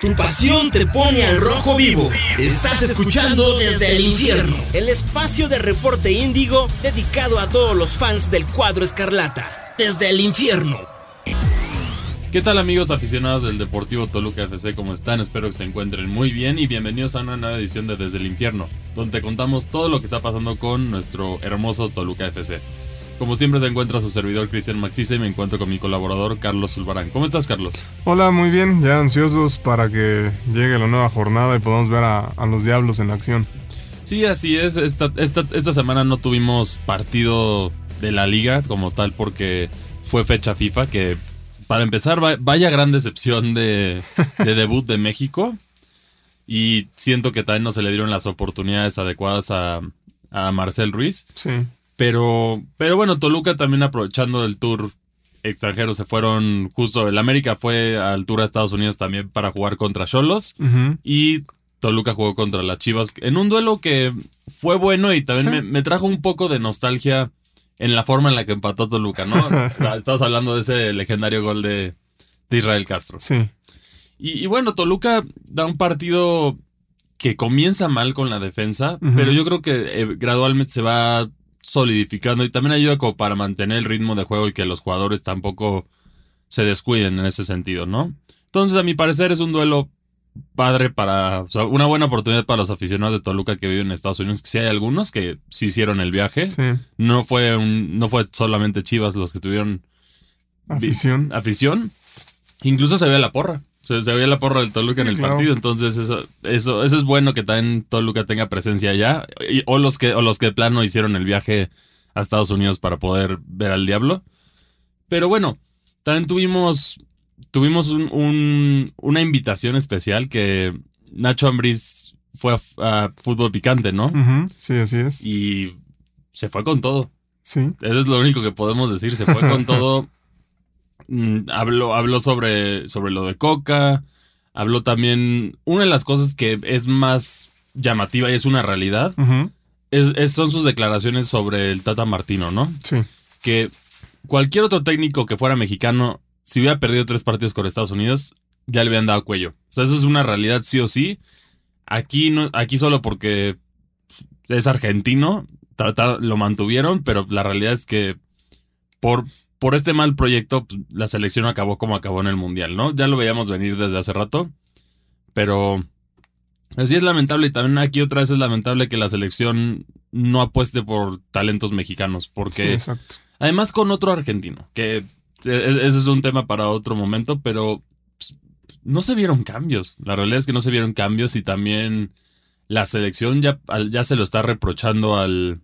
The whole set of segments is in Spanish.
Tu pasión te pone al rojo vivo. Estás escuchando desde el infierno. El espacio de reporte índigo dedicado a todos los fans del cuadro escarlata. Desde el infierno. ¿Qué tal amigos aficionados del Deportivo Toluca FC? ¿Cómo están? Espero que se encuentren muy bien y bienvenidos a una nueva edición de Desde el Infierno, donde contamos todo lo que está pasando con nuestro hermoso Toluca FC. Como siempre se encuentra su servidor Cristian Maxice y me encuentro con mi colaborador Carlos Zulbarán. ¿Cómo estás Carlos? Hola, muy bien, ya ansiosos para que llegue la nueva jornada y podamos ver a, los Diablos en acción. Sí, así es. Esta, esta, semana no tuvimos partido de la liga como tal porque fue fecha FIFA que para empezar vaya gran decepción de, debut de México y siento que también no se le dieron las oportunidades adecuadas a, a Marcel Ruiz. Sí. Pero, pero bueno, Toluca también aprovechando el tour extranjero se fueron justo. El América fue al tour a Estados Unidos también para jugar contra Cholos. Y Toluca jugó contra las Chivas en un duelo que fue bueno y también me, trajo un poco de nostalgia en la forma en la que empató Toluca, ¿no? Estamos hablando de ese legendario gol de, Israel Castro. Sí. Y, bueno, Toluca da un partido que comienza mal con la defensa, pero yo creo que eh, gradualmente se va solidificando y también ayuda como para mantener el ritmo de juego y que los jugadores tampoco se descuiden en ese sentido, ¿no? Entonces, a mi parecer, es un duelo padre para, o sea, una buena oportunidad para los aficionados de Toluca que viven en Estados Unidos, que sí hay algunos que sí hicieron el viaje. No fue un, no fue solamente Chivas los que tuvieron afición. afición. Incluso se ve la porra. Se, se veía la porra del Toluca en el partido, entonces eso, eso, eso es bueno que también Toluca tenga presencia allá. o los que, o los que de plano hicieron el viaje a Estados Unidos para poder ver al diablo. Pero bueno, también tuvimos, tuvimos un, una invitación especial que Nacho Ambriz fue a, fútbol picante, ¿no? Sí, así es. Y se fue con todo. Sí. Eso es lo único que podemos decir. Se fue con todo. Mm, habló, sobre, sobre lo de Coca. Habló también. Una de las cosas que es más llamativa y es una realidad es, son sus declaraciones sobre el Tata Martino, ¿no? Sí. Que cualquier otro técnico que fuera mexicano, si hubiera perdido tres partidos con Estados Unidos, ya le habían dado cuello. O sea, eso es una realidad sí o sí. Aquí, no, aquí solo porque es argentino, lo mantuvieron, pero la realidad es que por, por este mal proyecto, pues, la selección acabó como acabó en el Mundial, ¿no? Ya lo veíamos venir desde hace rato, pero así es lamentable y también aquí otra vez es lamentable que la selección no apueste por talentos mexicanos, porque además con otro argentino, que ese es un tema para otro momento, pero pues, no se vieron cambios. La realidad es que no se vieron cambios y también la selección ya, ya se lo está reprochando al,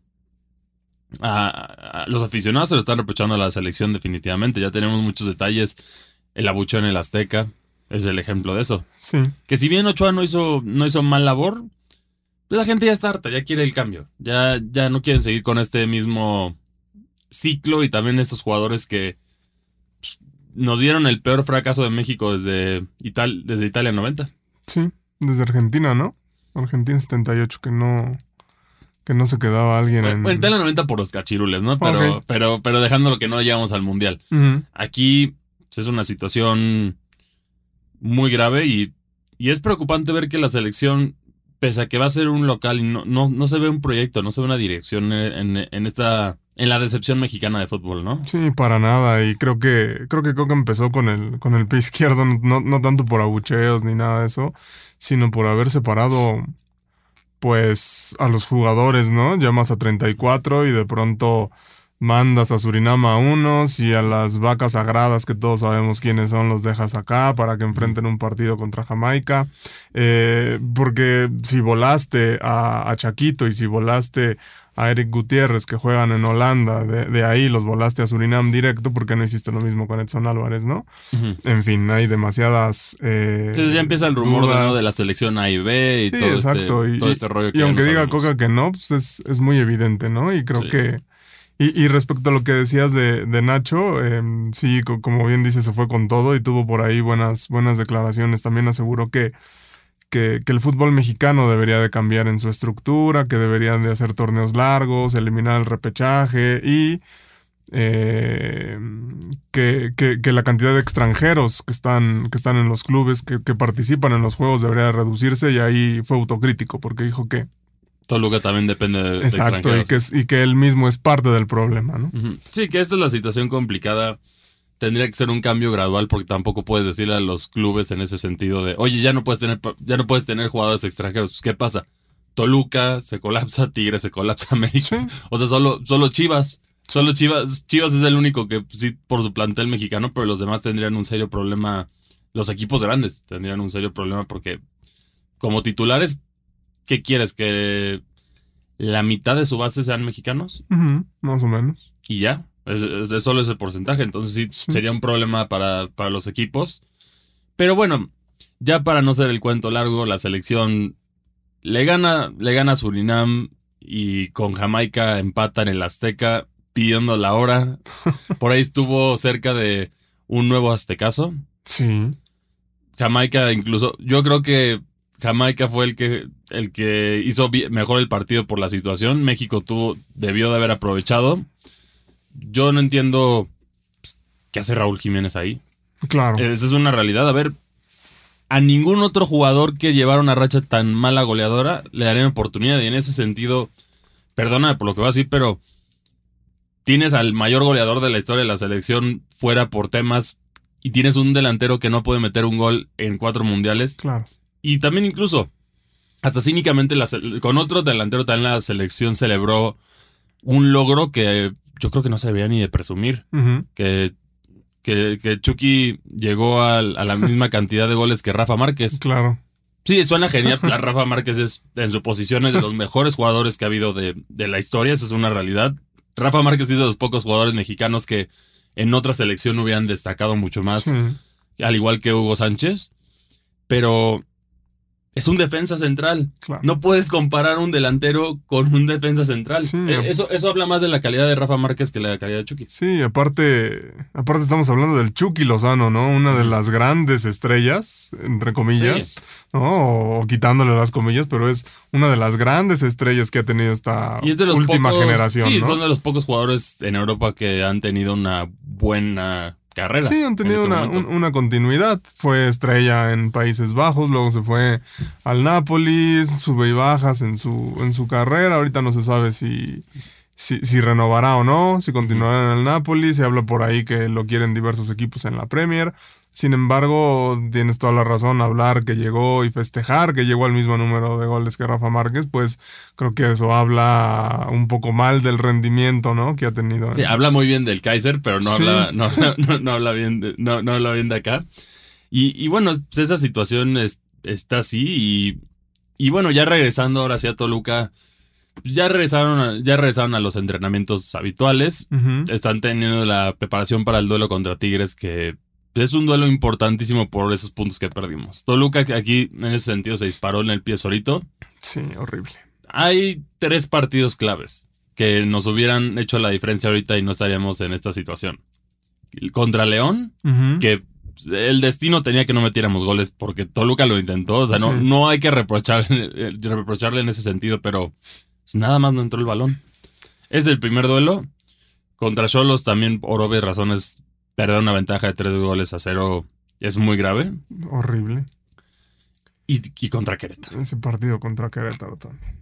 a, los aficionados se lo están reprochando a la selección definitivamente. Ya tenemos muchos detalles. El abucheo en el Azteca es el ejemplo de eso. Sí. Que si bien Ochoa no hizo, no hizo mal labor, pues la gente ya está harta, ya quiere el cambio. Ya, ya no quieren seguir con este mismo ciclo y también estos jugadores que pues, nos dieron el peor fracaso de México desde, desde Italia 90. Sí, desde Argentina, ¿no? Argentina 78, que no, que no se quedaba alguien en. En la 90 por los cachirules, ¿no? Pero, pero, pero dejando lo que no llegamos al mundial. Aquí pues, es una situación muy grave y, y, es preocupante ver que la selección, pese a que va a ser un local, no, no, no se ve un proyecto, no se ve una dirección en, en, esta. En la decepción mexicana de fútbol, ¿no? Sí, para nada. Y creo que, creo que Coca empezó con el, con el pie izquierdo, no, no tanto por abucheos ni nada de eso, sino por haber separado pues a los jugadores, ¿no? Llamas a 34 y de pronto mandas a Surinam a unos y a las vacas sagradas que todos sabemos quiénes son los dejas acá para que enfrenten un partido contra Jamaica. Eh, porque si volaste a, a, Chaquito y si volaste a Eric Gutiérrez que juegan en Holanda, de, ahí los volaste a Surinam directo, porque no hiciste lo mismo con Edson Álvarez, no? En fin, hay demasiadas... Eh, ya empieza el rumor de, la selección A y B y todo, Este, este rollo que Y aunque diga Coca que no, pues es, es, muy evidente, ¿no? Y creo que... Y, y, respecto a lo que decías de, de Nacho, em, sí, como bien dice, se fue con todo y tuvo por ahí buenas, buenas declaraciones. También aseguró que que, el fútbol mexicano debería de cambiar en su estructura, que deberían de hacer torneos largos, eliminar el repechaje y eh, que, que- que la cantidad de extranjeros que están, que están en los clubes, que, que participan en los juegos, debería reducirse. Y ahí fue autocrítico porque dijo que. Toluca también depende de, de Exacto, y extranjeros. que, es- y que él mismo es parte del problema, ¿no? Sí, que esta es la situación complicada. Tendría que ser un cambio gradual porque tampoco puedes decirle a los clubes en ese sentido de, oye, ya no puedes tener, ya no puedes tener jugadores extranjeros. Pues, ¿Qué pasa? Toluca se colapsa, Tigre se colapsa, América. Sí. O sea, solo, solo Chivas. Solo Chivas. Chivas es el único que pues, sí por su plantel mexicano, pero los demás tendrían un serio problema. Los equipos grandes tendrían un serio problema porque como titulares, ¿qué quieres? ¿Que la mitad de su base sean mexicanos? Más o menos. y ya. Es, es- es solo ese porcentaje. Entonces sí, Sí. sería un problema para, para los equipos. Pero bueno, ya para no ser el cuento largo, la selección le gana, le gana a Surinam y con Jamaica empata en el Azteca pidiendo la hora. Por ahí estuvo cerca de un nuevo aztecaso. Sí. Jamaica incluso, yo creo que Jamaica fue el que, el que hizo mejor el partido por la situación. México tuvo, debió de haber aprovechado. Yo no entiendo pues, qué hace Raúl Jiménez ahí. Claro. Esa es una realidad. A ver, a ningún otro jugador que llevara una racha tan mala goleadora le darían oportunidad. Y en ese sentido, perdona por lo que voy a decir, pero tienes al mayor goleador de la historia de la selección fuera por temas y tienes un delantero que no puede meter un gol en cuatro mundiales. Claro. Y también incluso, hasta cínicamente, la con otro delantero también la selección celebró un logro que yo creo que no se debería ni de presumir. Que, que, que Chucky llegó a, la misma cantidad de goles que Rafa Márquez. Claro. Sí, suena genial. La Rafa Márquez es, en su posición, es de los mejores jugadores que ha habido de, de la historia. Eso es una realidad. Rafa Márquez es de los pocos jugadores mexicanos que en otra selección hubieran destacado mucho más Sí. al igual que Hugo Sánchez, pero es un defensa central. Claro. No puedes comparar un delantero con un defensa central. Sí. Eh, eso, eso habla más de la calidad de Rafa Márquez que la calidad de Chucky. Sí, aparte, aparte estamos hablando del Chucky Lozano, ¿no? Una de las grandes estrellas, entre comillas, ¿no? O quitándole las comillas, pero es una de las grandes estrellas que ha tenido esta Y es de los última pocos- generación, Sí, ¿no? son de los pocos jugadores en Europa que han tenido una buena carrera. Sí, han tenido en este una, momento. un- una continuidad. Fue estrella en Países Bajos, luego se fue al Napoli, sube y bajas en su, en su carrera. Ahorita no se sabe si, si, si renovará o no, si continuará en el Napoli. Se habla por ahí que lo quieren diversos equipos en la Premier. Sin embargo, tienes toda la razón, hablar que llegó y festejar que llegó al mismo número de goles que Rafa Márquez, pues creo que eso habla un poco mal del rendimiento, ¿no? Que ha tenido. Sí, en- habla muy bien del Kaiser, pero no, Sí. habla, no, no- no habla bien de, no, no habla bien de acá. Y, y bueno, pues esa situación es- está así. Y, y bueno, ya regresando ahora sí a Toluca, pues ya regresaron, a, ya regresaron a los entrenamientos habituales. Están teniendo la preparación para el duelo contra Tigres, que es un duelo importantísimo por esos puntos que perdimos. Toluca aquí, en ese sentido, se disparó en el pie solito. Sí, horrible. Hay tres partidos claves que nos hubieran hecho la diferencia ahorita y no estaríamos en esta situación. Contra León, que el destino tenía que no metiéramos goles porque Toluca lo intentó. O sea, no, Sí. no hay que reprochar, reprocharle en ese sentido, pero pues, nada más no entró el balón. Es el primer duelo. Contra Cholos también, por obvias razones, perder una ventaja de tres goles a cero es muy grave. Horrible. Y, y contra Querétaro. Ese partido contra Querétaro también.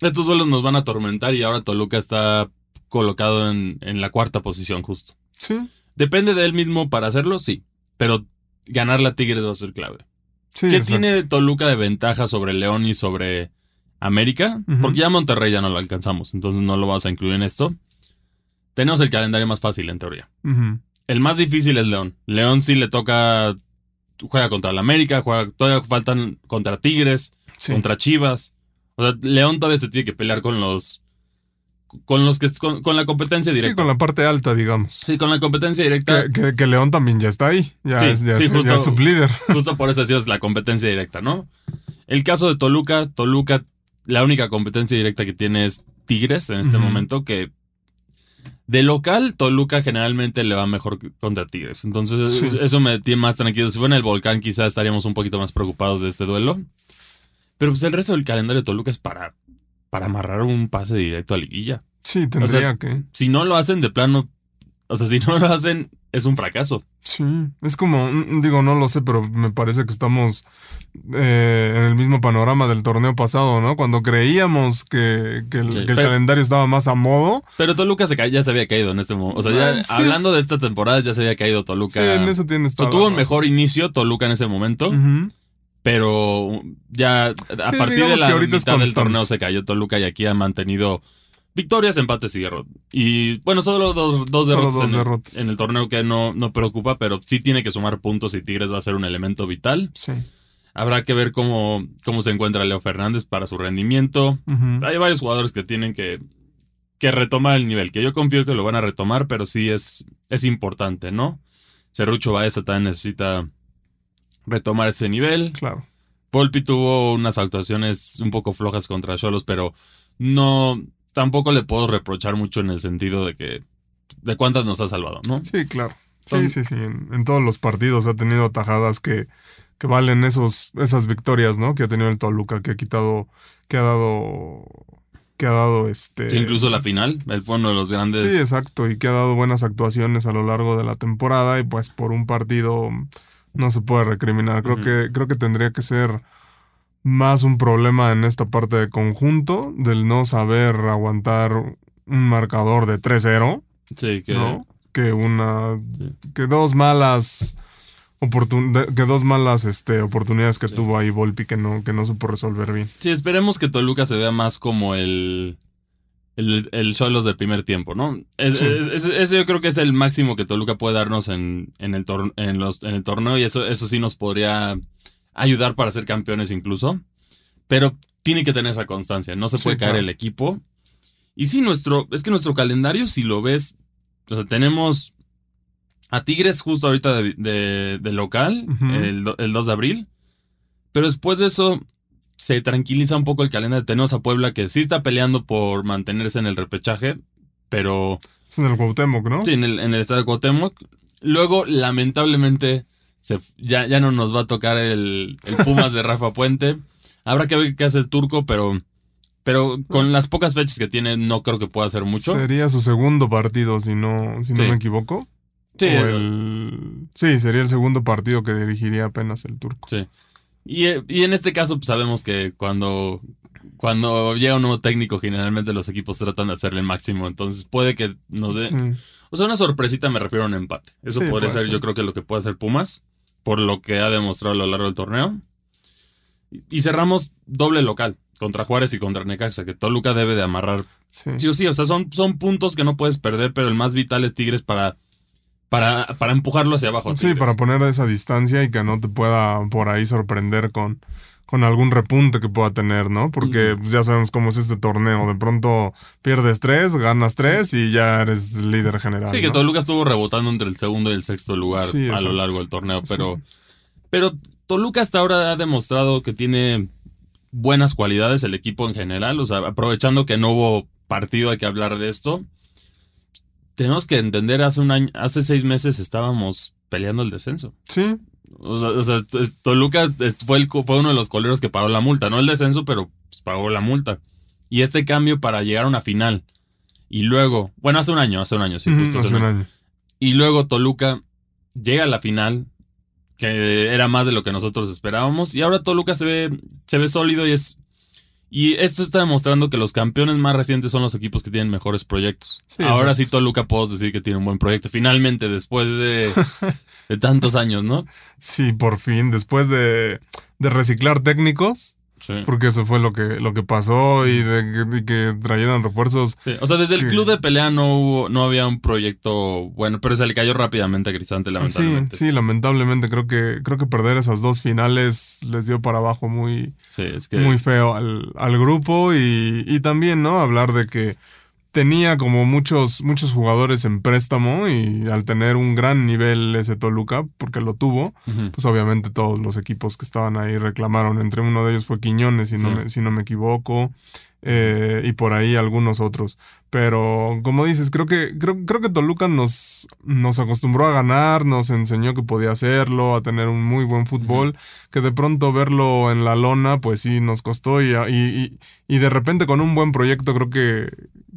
Estos duelos nos van a atormentar y ahora Toluca está colocado en, en la cuarta posición justo. Sí, ¿Depende de él mismo para hacerlo? Sí. Pero ganar la Tigres va a ser clave. sí. ¿Qué exacto. tiene Toluca de ventaja sobre León y sobre América? Porque ya Monterrey ya no lo alcanzamos, entonces no lo vamos a incluir en esto. Tenemos el calendario más fácil en teoría. El más difícil es León. León sí le toca. Juega contra el América, juega, todavía faltan contra Tigres, Sí. contra Chivas. O sea, León todavía se tiene que pelear con los. Con los que. Con, con la competencia Sí, directa. con la parte alta, digamos. Sí, con la competencia directa. Que, que- que León también ya está ahí. Ya, Sí, es, ya, sí, es, justo. ya es sublíder. Justo por eso decías la competencia directa, ¿no? El caso de Toluca, Toluca, la única competencia directa que tiene es Tigres en este momento, que de local, Toluca generalmente le va mejor contra Tigres. Entonces, Sí. eso me tiene más tranquilo. Si fuera en el volcán, quizás estaríamos un poquito más preocupados de este duelo. Pero pues el resto del calendario de Toluca es para, para amarrar un pase directo a liguilla. Sí, tendría sea, que. Si no lo hacen de plano, O sea, si no lo hacen, es un fracaso. Sí, es como, mm, digo, no lo sé, pero me parece que estamos eh, en el mismo panorama del torneo pasado, ¿no? Cuando creíamos que, que el, Sí, que el pero- calendario estaba más a modo. Pero Toluca se ya se había caído en este momento. O sea, ya Ah, sí. hablando de esta temporada, ya se había caído Toluca. Sí, en eso tienes O sea, toda tuvo un mejor inicio Toluca en ese momento, pero ya a partir de la que ahorita mitad del torneo se cayó Toluca y aquí ha mantenido victorias, empates y derrotas. Y bueno, solo dos, dos Solo derrotas, dos en, el- en el torneo que no, no preocupa, pero sí tiene que sumar puntos y Tigres va a ser un elemento vital. Sí. Habrá que ver cómo, cómo se encuentra Leo Fernández para su rendimiento. Hay varios jugadores que tienen que, que retomar el nivel, que yo confío que lo van a retomar, pero sí es, es importante, ¿no? Cerrucho Baeza también necesita retomar ese nivel. Claro. Volpi tuvo unas actuaciones un poco flojas contra Cholos, pero no, tampoco le puedo reprochar mucho en el sentido de que, de cuántas nos ha salvado, ¿no? Sí, claro. Son- Sí, sí, sí. En, en todos los partidos ha tenido tajadas que, que valen esos, esas victorias, ¿no? Que ha tenido el Toluca, que ha quitado, que ha dado, que ha dado este. Sí, incluso la final, él fue uno de los grandes. Sí, exacto, y que ha dado buenas actuaciones a lo largo de la temporada y pues por un partido no se puede recriminar. Creo que creo que tendría que ser más un problema en esta parte de conjunto del no saber aguantar un marcador de 3-0, sí, que, ¿no? Que una Sí. que dos malas oportun- que dos malas este, oportunidades que Sí. tuvo ahí Volpi que no que no supo resolver bien. Sí, esperemos que Toluca se vea más como el. El, el Cholos del primer tiempo, ¿no? Es- Sí. es- es- ese yo creo que es el máximo que Toluca puede darnos en, en, el, tor- en, los, en el torneo y eso, eso sí nos podría ayudar para ser campeones incluso. Pero tiene que tener esa constancia, no se Sí, puede caer claro. el equipo. Y sí, nuestro, es que nuestro calendario, si lo ves, o sea, tenemos a Tigres justo ahorita de, de- de local, el, el 2 de abril. Pero después de eso se tranquiliza un poco el calendario. Tenemos a Puebla que sí está peleando por mantenerse en el repechaje, pero Es en el Cuauhtémoc, ¿no? sí, en el, en el estadio de Cuauhtémoc. Luego, lamentablemente, se, ya, ya no nos va a tocar el, el Pumas de Rafa Puente. Habrá que ver qué hace el turco, pero, pero con las pocas fechas que tiene, no creo que pueda hacer mucho. Sería su segundo partido, si no, si no me equivoco. Sí, el- sí, sería el segundo partido que dirigiría apenas el turco. Sí. Y, eh, y en este caso, pues, sabemos que cuando, cuando llega un nuevo técnico, generalmente los equipos tratan de hacerle el máximo. Entonces puede que nos dé. Sí. O sea, una sorpresita me refiero a un empate. Eso Sí, podría ser. yo creo que lo que puede hacer Pumas, por lo que ha demostrado a lo largo del torneo. Y, cerramos doble local, contra Juárez y contra Necaxa, que Toluca debe de amarrar. Sí. Sí o sí, o sea, son, son puntos que no puedes perder, pero el más vital es Tigres para, para, para empujarlo hacia abajo. Sí, para poner esa distancia y que no te pueda por ahí sorprender con, con algún repunte que pueda tener, ¿no? Porque pues, ya sabemos cómo es este torneo. De pronto pierdes tres, ganas tres y ya eres líder general. Sí, que ¿no? Toluca estuvo rebotando entre el segundo y el sexto lugar Sí, a lo largo del torneo, pero, Sí. pero Toluca hasta ahora ha demostrado que tiene buenas cualidades el equipo en general, o sea, aprovechando que no hubo partido, hay que hablar de esto. Tenemos que entender, hace un año, hace seis meses estábamos peleando el descenso. Sí, O sea, o sea, Toluca fue, el, fue uno de los coleros que pagó la multa, no el descenso, pero pues, pagó la multa. Y este cambio para llegar a una final. Y luego, bueno, hace un año, hace un año, sí, justo hace un año. año. Y luego Toluca llega a la final, que era más de lo que nosotros esperábamos. Y ahora Toluca se ve, se ve sólido y es. Y esto está demostrando que los campeones más recientes son los equipos que tienen mejores proyectos. Sí, ahora exacto. sí Toluca puedo decir que tiene un buen proyecto. Finalmente, después de, de tantos años, ¿no? Sí, por fin, después de, de reciclar técnicos, Sí. porque eso fue lo que, lo que pasó y de, que- trajeran refuerzos. Sí, O sea, desde el club de pelea no hubo, no había un proyecto bueno, pero se le cayó rápidamente a Cristante, Sí, lamentablemente. sí, lamentablemente creo que, creo que perder esas dos finales les dio para abajo muy, Sí, es que. muy feo al, al grupo y, y también, ¿no? Hablar de que tenía como muchos, muchos jugadores en préstamo y al tener un gran nivel ese Toluca, porque lo tuvo, pues obviamente todos los equipos que estaban ahí reclamaron. Entre uno de ellos fue Quiñones, si, no, me, si no me equivoco, eh, y por ahí algunos otros. Pero como dices, creo que, creo, creo que Toluca nos, nos acostumbró a ganar, nos enseñó que podía hacerlo, a tener un muy buen fútbol, que de pronto verlo en la lona, pues sí nos costó y, y, y, y de repente con un buen proyecto creo que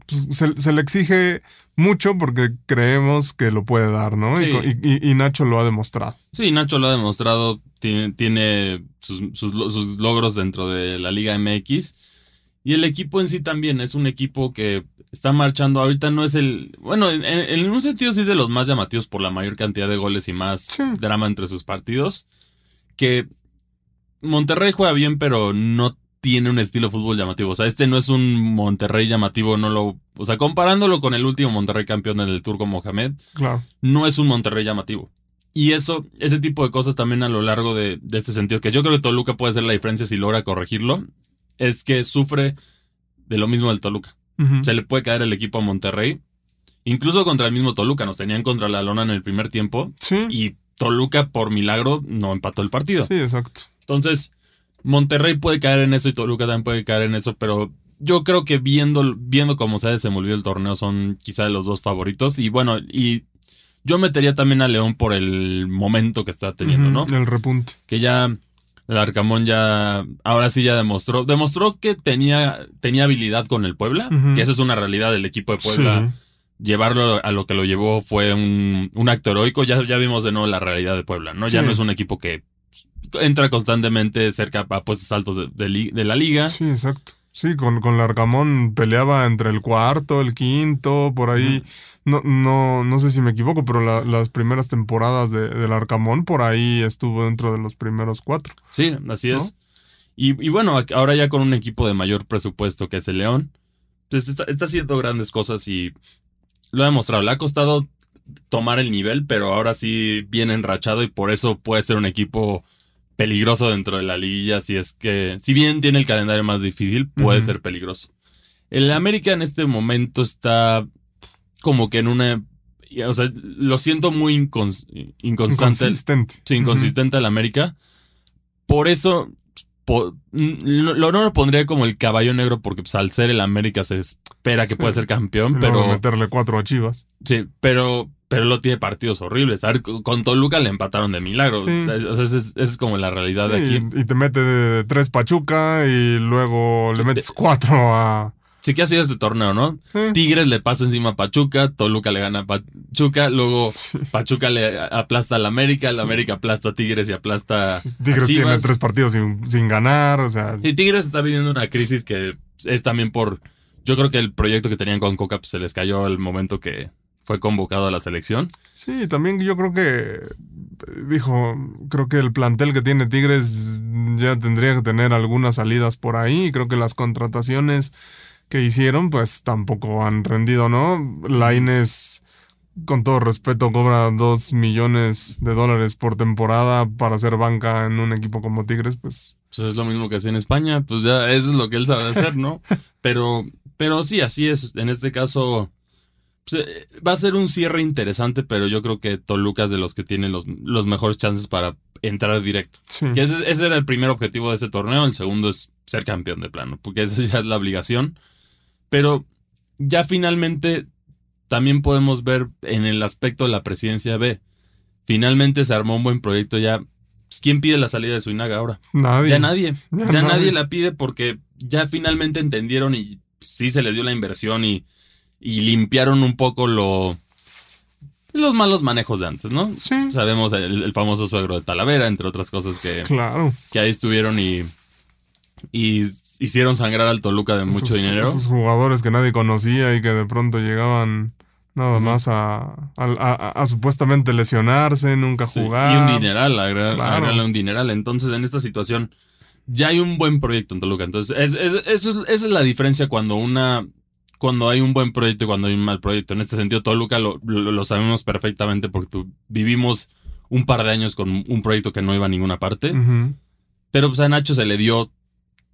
pues, se, se le exige mucho porque creemos que lo puede dar, ¿no? Y Sí. co- Y, y- y Nacho lo ha demostrado. Sí, Nacho lo ha demostrado, tiene, tiene sus, sus lo- sus logros dentro de la Liga MX. Y el equipo en sí también es un equipo que está marchando. Ahorita no es el. Bueno, en, en- en un sentido sí es de los más llamativos por la mayor cantidad de goles y más Sí. drama entre sus partidos. Que Monterrey juega bien, pero no tiene un estilo de fútbol llamativo. O sea, este no es un Monterrey llamativo, no lo. O sea, comparándolo con el último Monterrey campeón en el Turco Mohamed, Claro. no es un Monterrey llamativo. Y eso, ese tipo de cosas también a lo largo de, de este sentido, que yo creo que Toluca puede ser la diferencia si logra corregirlo, es que sufre de lo mismo del Toluca. Se le puede caer el equipo a Monterrey, incluso contra el mismo Toluca, nos tenían contra la lona en el primer tiempo Sí. y Toluca por milagro no empató el partido. Sí, exacto. Entonces, Monterrey puede caer en eso y Toluca también puede caer en eso, pero yo creo que viendo, viendo cómo se ha desenvolvido el torneo son quizá los dos favoritos. Y bueno, y yo metería también a León por el momento que está teniendo, ¿no? El repunte. Que ya el Arcamón ya, ahora sí ya demostró, demostró que tenía, tenía habilidad con el Puebla, que esa es una realidad del equipo de Puebla. Sí. Llevarlo a lo que lo llevó fue un, un acto heroico. Ya, ya vimos de nuevo la realidad de Puebla, ¿no? Ya Sí. no es un equipo que entra constantemente cerca a puestos altos de, de la liga. Sí, exacto. Sí, con, con Larcamón peleaba entre el cuarto, el quinto, por ahí. No, no, no sé si me equivoco, pero la- las primeras temporadas de, del Arcamón por ahí estuvo dentro de los primeros cuatro. Sí, así ¿No? es. Y, y bueno, ahora ya con un equipo de mayor presupuesto que es el León, pues está, está haciendo grandes cosas y lo ha demostrado. Le ha costado tomar el nivel, pero ahora sí viene enrachado y por eso puede ser un equipo peligroso dentro de la liguilla. Si es que, si bien tiene el calendario más difícil, puede ser peligroso. El América en este momento está como que en una. O sea, lo siento muy incons- inconstante. Inconsistente. Sí, inconsistente al América. Por eso, no, lo- no lo pondría como el caballo negro, porque pues, al ser el América se espera que pueda ser campeón. Luego pero meterle cuatro a Chivas. sí, pero, pero lo tiene partidos horribles. A ver, con Toluca le empataron de milagro. Sí. O sea, esa es, como la realidad de aquí. Y te mete de tres Pachuca y luego le metes te- cuatro a. Sí que ha sido este torneo, ¿no? Sí. Tigres le pasa encima a Pachuca, Toluca le gana a Pachuca, luego Sí. Pachuca le aplasta al América, el. América aplasta a Tigres y aplasta a Tigres tiene Chivas. tres partidos sin, sin ganar. O sea, Y Tigres está viviendo una crisis que es también por. Yo creo que el proyecto que tenían con Coca pues, se les cayó el momento que fue convocado a la selección. Sí, también yo creo que, dijo, creo que el plantel que tiene Tigres ya tendría que tener algunas salidas por ahí. Creo que las contrataciones que hicieron, pues tampoco han rendido, ¿no? Laines, con todo respeto, cobra dos millones de dólares por temporada para hacer banca en un equipo como Tigres, pues Pues es lo mismo que hacía en España. Pues ya eso es lo que él sabe hacer, ¿no? Pero, pero sí, así es. En este caso. pues, eh, va a ser un cierre interesante, pero yo creo que Toluca es de los que tiene los, los mejores chances para entrar directo. sí. Que ese, ese era el primer objetivo de este torneo. El segundo es ser campeón de plano, porque esa ya es la obligación. Pero ya finalmente también podemos ver en el aspecto de la presidencia B. Finalmente se armó un buen proyecto ya. Pues, ¿Quién pide la salida de Suinaga ahora? Nadie. Ya nadie. Ya Ya, nadie. nadie la pide porque ya finalmente entendieron y sí se les dio la inversión y, y limpiaron un poco lo, los malos manejos de antes, ¿no? Sí, Sabemos el, el famoso suegro de Talavera, entre otras cosas que, claro. que ahí estuvieron y, y hicieron sangrar al Toluca de mucho Esos- dinero. Esos jugadores que nadie conocía y que de pronto llegaban nada más a, a- a- a supuestamente lesionarse, nunca Sí, jugar. Y un dineral, agregar- Claro. agregarle un dineral. Entonces, en esta situación, ya hay un buen proyecto en Toluca. Entonces, es- es- eso es- esa es la diferencia cuando una. Cuando hay un buen proyecto y cuando hay un mal proyecto. En este sentido, Toluca lo, lo- lo sabemos perfectamente porque tu- vivimos un par de años con un proyecto que no iba a ninguna parte. Pero pues a Nacho se le dio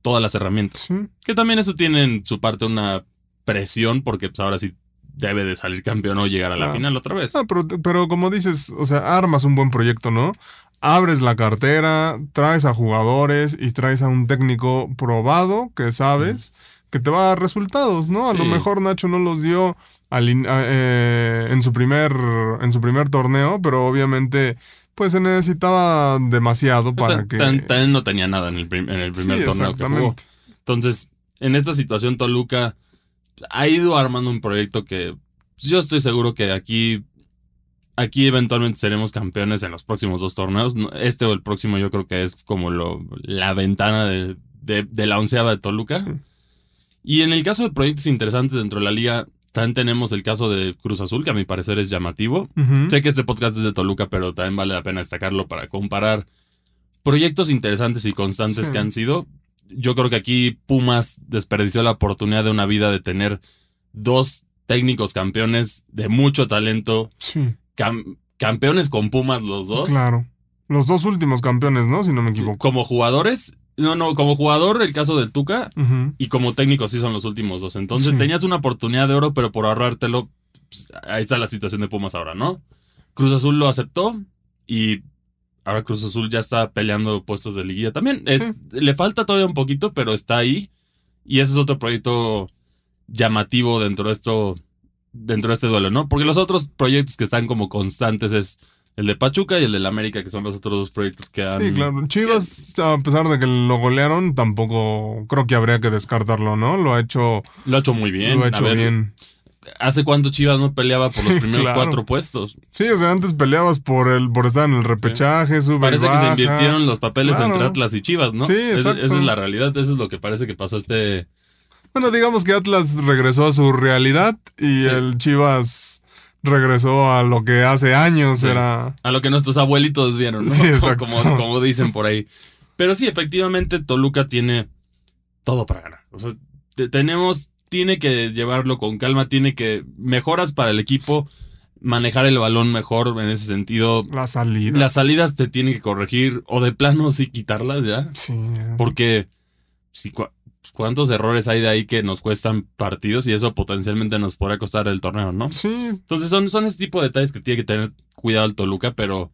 todas las herramientas. Sí, Que también eso tiene en su parte una presión porque pues ahora sí debe de salir campeón o llegar a la final otra vez. Ah, pero, pero como dices, o sea, armas un buen proyecto, ¿no? Abres la cartera, traes a jugadores y traes a un técnico probado que sabes que te va a dar resultados, ¿no? A lo mejor Nacho no los dio al eh, en, su primer, en su primer torneo, pero obviamente pues se necesitaba demasiado para que... También no tenía nada en el, prim- en el primer Sí, torneo que jugó. Entonces, en esta situación, Toluca ha ido armando un proyecto que yo estoy seguro que aquí, aquí eventualmente seremos campeones en los próximos dos torneos. Este o el próximo yo creo que es como lo, la ventana de, de- de la onceava de Toluca. Sí. Y en el caso de proyectos interesantes dentro de la liga, también tenemos el caso de Cruz Azul, que a mi parecer es llamativo. Sé que este podcast es de Toluca, pero también vale la pena destacarlo para comparar proyectos interesantes y constantes Sí. que han sido. Yo creo que aquí Pumas desperdició la oportunidad de una vida de tener dos técnicos campeones de mucho talento, Sí, cam- campeones con Pumas los dos. claro. Los dos últimos campeones, ¿no? Si no me equivoco. Como jugadores, no, no, como jugador, el caso del Tuca, y como técnico sí son los últimos dos. Entonces Sí. tenías una oportunidad de oro, pero por ahorrártelo, pues, ahí está la situación de Pumas ahora, ¿no? Cruz Azul lo aceptó y ahora Cruz Azul ya está peleando puestos de liguilla también. Es- Le falta todavía un poquito, pero está ahí. Y ese es otro proyecto llamativo dentro de esto, dentro de este duelo, ¿no? Porque los otros proyectos que están como constantes es el de Pachuca y el del América, que son los otros dos proyectos que han... Sí, claro. Chivas, a pesar de que lo golearon, tampoco creo que habría que descartarlo, ¿no? Lo ha hecho, Lo ha hecho muy bien. lo ha hecho ver, bien. ¿Hace cuánto Chivas no peleaba por los primeros Claro. cuatro puestos? Sí, o sea, antes peleabas por el, por estar en el repechaje, sube y Parece que se invirtieron los papeles Claro. entre Atlas y Chivas, ¿no? Sí, Es- esa es la realidad, eso es lo que parece que pasó este... Bueno, digamos que Atlas regresó a su realidad y Sí. el Chivas regresó a lo que hace años Sí. era. A lo que nuestros abuelitos vieron, ¿no? Sí, exacto. Como, como dicen por ahí. Pero sí, efectivamente, Toluca tiene todo para ganar. O sea, te- tenemos, tiene que llevarlo con calma, tiene que mejoras para el equipo, manejar el balón mejor en ese sentido. La salida. Las salidas te tienen que corregir o de plano sí quitarlas ya. Sí. Porque si, cuántos errores hay de ahí que nos cuestan partidos y eso potencialmente nos podría costar el torneo, ¿no? Sí, Entonces son, son ese tipo de detalles que tiene que tener cuidado el Toluca, pero,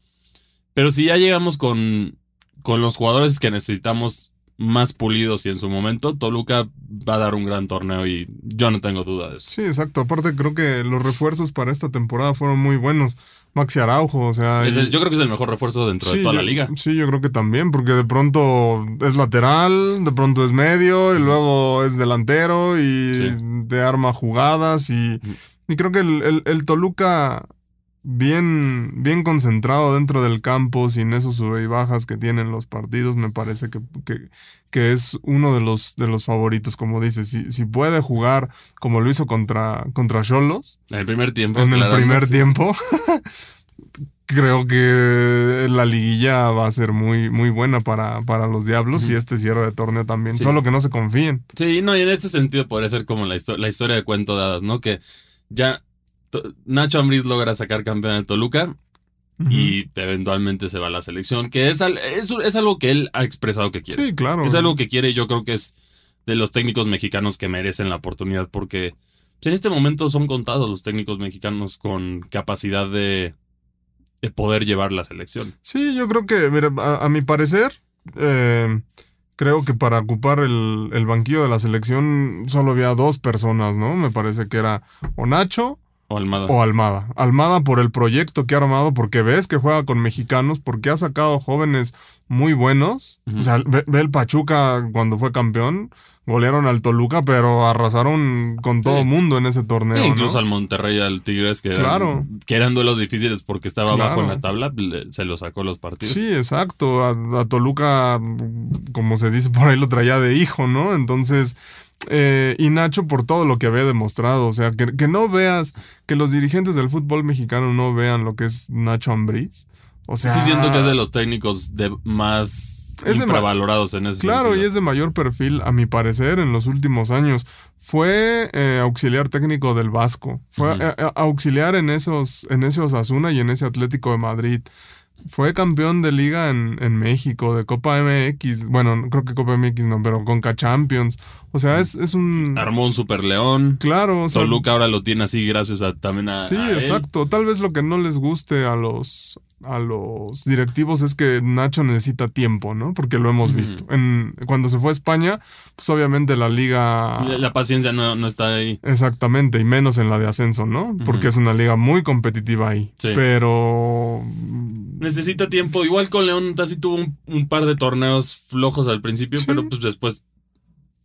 pero si ya llegamos con, con los jugadores que necesitamos más pulidos y en su momento, Toluca va a dar un gran torneo y yo no tengo duda de eso. sí, exacto. Aparte, creo que los refuerzos para esta temporada fueron muy buenos. Maxi Araujo, o sea. Y- yo creo que es el mejor refuerzo dentro de toda yo, la liga. Sí, yo creo que también, porque de pronto es lateral, de pronto es medio, y luego es delantero y Sí. te arma jugadas. Y, y creo que el, el- el Toluca, bien, bien concentrado dentro del campo, sin esos sube y bajas que tienen los partidos, me parece que, que, que es uno de los, de los favoritos, como dices. Si, si puede jugar como lo hizo contra contra Cholos En el primer tiempo. en el primer sí. tiempo. Creo que la liguilla va a ser muy, muy buena para, para los Diablos y este cierre de torneo también. Sí. Solo que no se confíen. Sí, no, y en este sentido podría ser como la, histo- la historia de cuento de hadas, ¿no? Que ya Nacho Ambriz logra sacar campeón de Toluca y eventualmente se va a la selección, que es, al- es, es algo que él ha expresado que quiere. Sí, claro. Es algo que quiere y yo creo que es de los técnicos mexicanos que merecen la oportunidad porque en este momento son contados los técnicos mexicanos con capacidad de, de poder llevar la selección. Sí, yo creo que, mira, a, a mi parecer, eh, creo que para ocupar el, el banquillo de la selección solo había dos personas, ¿no? Me parece que era o Nacho O Almada. o Almada. Almada por el proyecto que ha armado, porque ves que juega con mexicanos, porque ha sacado jóvenes muy buenos. O sea, ve, ve el Pachuca cuando fue campeón, golearon al Toluca, pero arrasaron con todo Sí. mundo en ese torneo. Incluso ¿no? al Monterrey, al Tigres, que, Claro. eran, que eran duelos difíciles porque estaba Claro. abajo en la tabla, le- se lo sacó los partidos. Sí, exacto. A, a Toluca, como se dice por ahí, lo traía de hijo, ¿no? Entonces, eh, y Nacho por todo lo que había demostrado. O sea, que, que no veas, que los dirigentes del fútbol mexicano no vean lo que es Nacho Ambriz. O sea, sí, siento que es de los técnicos de más Es de infravalorados en ese Claro, y es de mayor perfil, a mi parecer, en los últimos años. Fue eh, auxiliar técnico del Vasco. Fue eh, auxiliar en esos, en ese Osasuna y en ese Atlético de Madrid. Fue campeón de liga en, en México, de Copa MX. Bueno, no- creo que Copa MX no, pero Conca Champions. O sea, es, es un. Armó un super león. Claro, o sea, Toluca ahora lo tiene así gracias a también a. Sí, a él. exacto. Tal vez lo que no les guste a los a los directivos es que Nacho necesita tiempo, ¿no? Porque lo hemos visto. En, cuando se fue a España, pues obviamente la liga. La, la paciencia no, no está ahí. Exactamente, y menos en la de ascenso, ¿no? Porque es una liga muy competitiva ahí. Sí. Pero. Necesita tiempo. Igual con León casi tuvo un, un par de torneos flojos al principio, Sí. pero pues después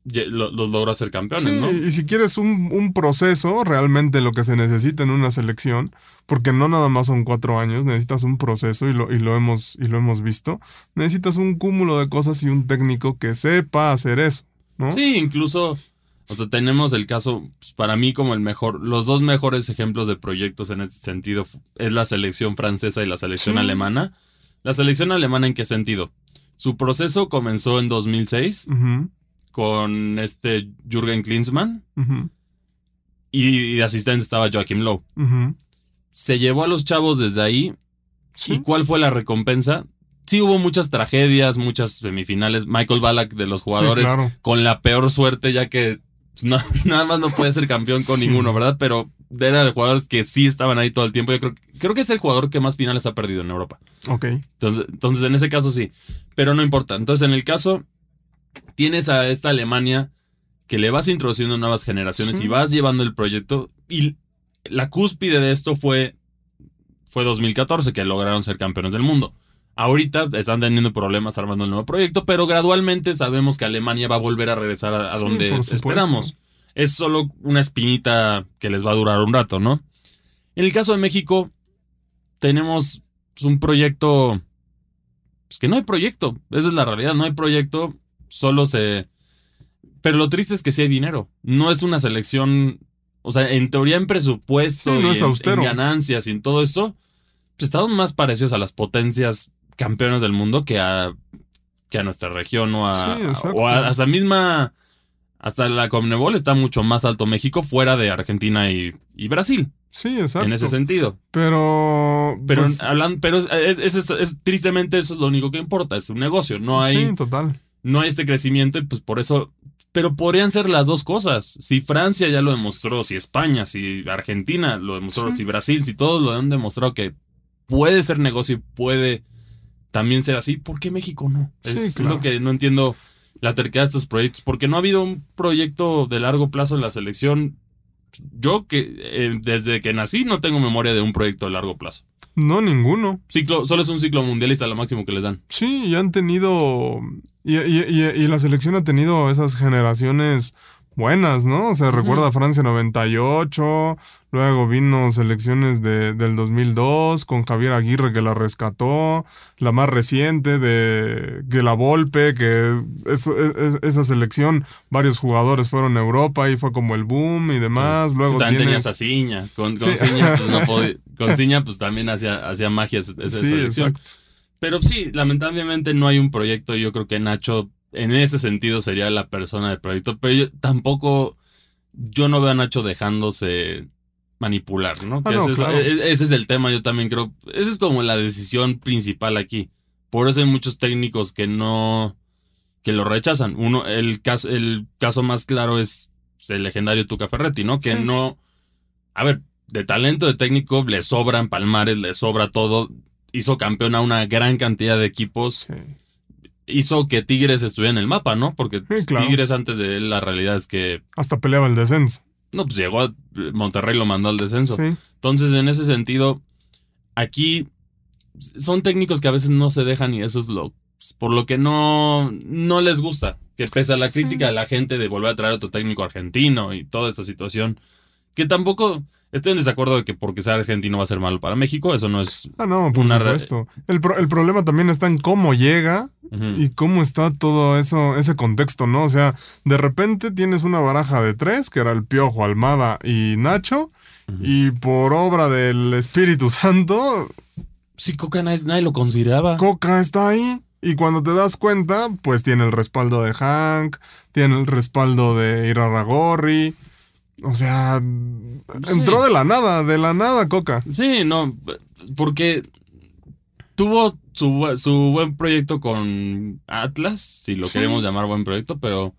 ye- lo- los logró hacer campeones, Sí, ¿no? y si quieres un, un proceso, realmente lo que se necesita en una selección, porque no nada más son cuatro años, necesitas un proceso y lo, y lo, hemos, y lo hemos visto, necesitas un cúmulo de cosas y un técnico que sepa hacer eso, ¿no? Sí, incluso, o sea, tenemos el caso, pues, para mí como el mejor, los dos mejores ejemplos de proyectos en este sentido es la selección francesa y la selección Sí. alemana. La selección alemana en qué sentido? Su proceso comenzó en 2006 Ujú, con este Jürgen Klinsmann y de asistente estaba Joachim Low. ujú. Se llevó a los chavos desde ahí Sí. ¿Y cuál fue la recompensa? Sí hubo muchas tragedias, muchas semifinales. Michael Ballack de los jugadores claro. con la peor suerte, ya que pues, no- nada más no puede ser campeón con Sí. ninguno, ¿verdad? Pero era de jugadores que sí estaban ahí todo el tiempo. Yo creo, creo que es el jugador que más finales ha perdido en Europa. Ok. Entonces, entonces, en ese caso sí. Pero no importa. Entonces, en el caso, tienes a esta Alemania que le vas introduciendo nuevas generaciones Sí. y vas llevando el proyecto. Y la cúspide de esto fue, fue 2014, que lograron ser campeones del mundo. Ahorita están teniendo problemas armando el nuevo proyecto, pero gradualmente sabemos que Alemania va a volver a regresar a, a Sí, donde esperamos. Es solo una espinita que les va a durar un rato, ¿no? En el caso de México, tenemos pues, un proyecto. Pues que no hay proyecto. Esa es la realidad. No hay proyecto. Solo se. Pero lo triste es que sí hay dinero. No es una selección. O sea, en teoría, en presupuesto Sí, no y es en- ganancias y en todo esto, pues estamos más parecidos a las potencias campeones del mundo que a, que a nuestra región o a, Sí, o a hasta misma. Hasta la Conmebol está mucho más alto México fuera de Argentina y, y Brasil, Sí, exacto. en ese sentido. Pero. Pero pues, hablan, pero es, es- es- es- tristemente eso es lo único que importa, es un negocio, no hay, Sí, total. no hay este crecimiento y pues por eso, pero podrían ser las dos cosas. Si Francia ya lo demostró, si España, si Argentina lo demostró, Sí. si Brasil, si todos lo han demostrado que puede ser negocio y puede también ser así, ¿por qué México no? Sí, es lo que no entiendo la terquedad de estos proyectos, porque no ha habido un proyecto de largo plazo en la selección. Yo que eh, desde que nací no tengo memoria de un proyecto de largo plazo. No, ninguno. Ciclo, solo es un ciclo mundialista lo máximo que les dan. Sí, y han tenido. Y, y- y- y la selección ha tenido esas generaciones buenas, ¿no? O sea, recuerda Francia 98, luego vino selecciones de, del 2002 con Javier Aguirre que la rescató, la más reciente de que la Volpe, que es- es- esa selección, varios jugadores fueron a Europa y fue como el boom y demás. Luego también tienes... tenías a Ciña. Con, con Sí. Ciña, pues no podía- con Ciña, pues también hacía, hacía magia esa esa Sí, selección. exacto. Pero sí, lamentablemente no hay un proyecto. Yo creo que Nacho, en ese sentido, sería la persona del proyecto. Pero yo tampoco, yo no veo a Nacho dejándose manipular, ¿no? Ah, no, ese, es- claro. e- ese es el tema, yo también creo. Esa es como la decisión principal aquí. Por eso hay muchos técnicos que no, que lo rechazan. Uno, el caso, el caso más claro es el legendario Tuca Ferretti, ¿no? Que Sí. no, a ver, de talento de técnico le sobran palmares, le sobra todo. Hizo campeón a una gran cantidad de equipos. Sí. Hizo que Tigres estuviera en el mapa, ¿no? Porque Sí, claro. Tigres antes de él, la realidad es que, Hasta peleaba el descenso. no, pues llegó a Monterrey, lo mandó al descenso. Sí. Entonces, en ese sentido, aquí son técnicos que a veces no se dejan y eso es lo por lo que no, no les gusta. Que pese a la Sí. crítica de la gente de volver a traer a otro técnico argentino y toda esta situación, que tampoco estoy en desacuerdo de que porque sea argentino va a ser malo para México, eso no es... Ah, no, por Una supuesto. El, pro- el problema también está en cómo llega Y cómo está todo eso, ese contexto, ¿no? O sea, de repente tienes una baraja de tres, que era el Piojo, Almada y Nacho, y por obra del Espíritu Santo, Sí, Coca nadie, nadie lo consideraba. Coca está ahí. Y cuando te das cuenta, pues tiene el respaldo de Hank, tiene el respaldo de Irarragorri. O sea, entró de la nada, de la nada Coca. Sí, no, porque tuvo su, su buen proyecto con Atlas, si lo Sí. queremos llamar buen proyecto, pero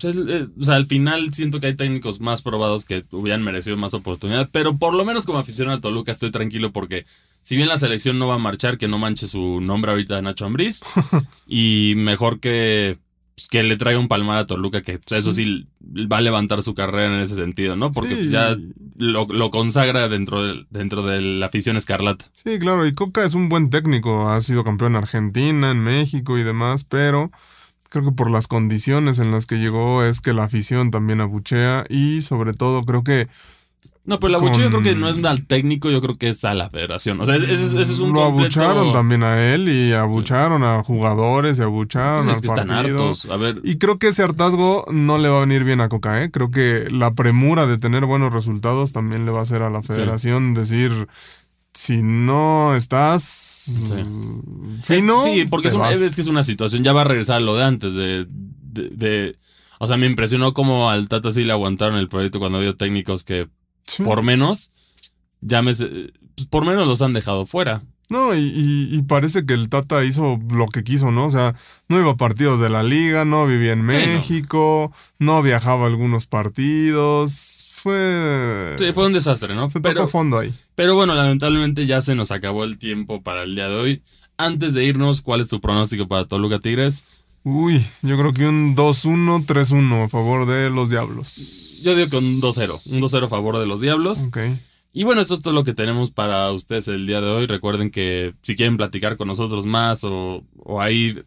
pues, el- o sea, al final siento que hay técnicos más probados que hubieran merecido más oportunidad, pero por lo menos como aficionado a Toluca estoy tranquilo porque si bien la selección no va a marchar, que no manche su nombre ahorita de Nacho Ambriz, y mejor que, pues, que le traiga un palmar a Toluca, que pues, eso sí va a levantar su carrera en ese sentido, ¿no? Porque Sí. pues, ya lo, lo consagra dentro de, dentro de la afición escarlata. Sí, claro, y Coca es un buen técnico, ha sido campeón en Argentina, en México y demás, pero creo que por las condiciones en las que llegó es que la afición también abuchea y sobre todo creo que no, pero el abucheo yo creo que no es al técnico, yo creo que es a la federación. O sea, ese, ese es un Lo completo... abucharon también a él y abucharon a jugadores y abucharon Pues es que están partido. hartos. A ver, Y creo que ese hartazgo no le va a venir bien a Coca, ¿eh? Creo que la premura de tener buenos resultados también le va a hacer a la federación decir, si no estás fino, Es- sí, porque es, una- vas. es que es una situación, ya va a regresar a lo de antes, de, de, de- o sea, me impresionó cómo al Tata sí le aguantaron el proyecto cuando había técnicos que Sí. por menos, llámese, pues por menos los han dejado fuera. No, y, y- y parece que el Tata hizo lo que quiso, ¿no? O sea, no iba a partidos de la liga, no vivía en no. México, no. viajaba a algunos partidos. Fue. Sí, fue un desastre, ¿no? se pero, tocó fondo ahí. pero bueno, lamentablemente ya se nos acabó el tiempo para el día de hoy. Antes de irnos, ¿cuál es tu pronóstico para Toluca Tigres? Uy, yo creo que un 2-1, 3-1 a favor de los Diablos. Yo digo que un 2-0, un 2-0 a favor de los Diablos. Ok. Y bueno, esto es todo lo que tenemos para ustedes el día de hoy. Recuerden que si quieren platicar con nosotros más o, o ahí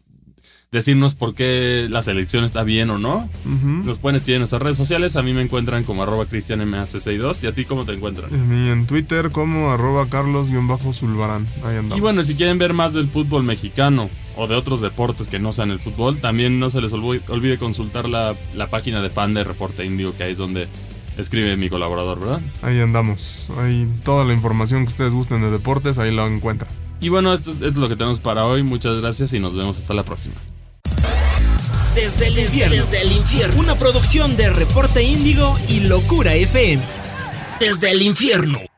decirnos por qué la selección está bien o no, nos pueden escribir en nuestras redes sociales. A mí me encuentran como arroba cristianmac62 y a ti cómo te encuentran. A mí en Twitter como arroba carlos-zulbarán. Ahí andamos. Y bueno, si quieren ver más del fútbol mexicano o de otros deportes que no sean el fútbol, también no se les olvi- olvide consultar la, la página de fan de Reporte Indio, que ahí es donde escribe mi colaborador, ¿verdad? Ahí andamos. Ahí toda la información que ustedes gusten de deportes, ahí la encuentran. Y bueno, esto es, esto es lo que tenemos para hoy. Muchas gracias y nos vemos hasta la próxima. Desde el infierno. Desde el infierno. Una producción de Reporte Índigo y Locura FM. Desde el infierno.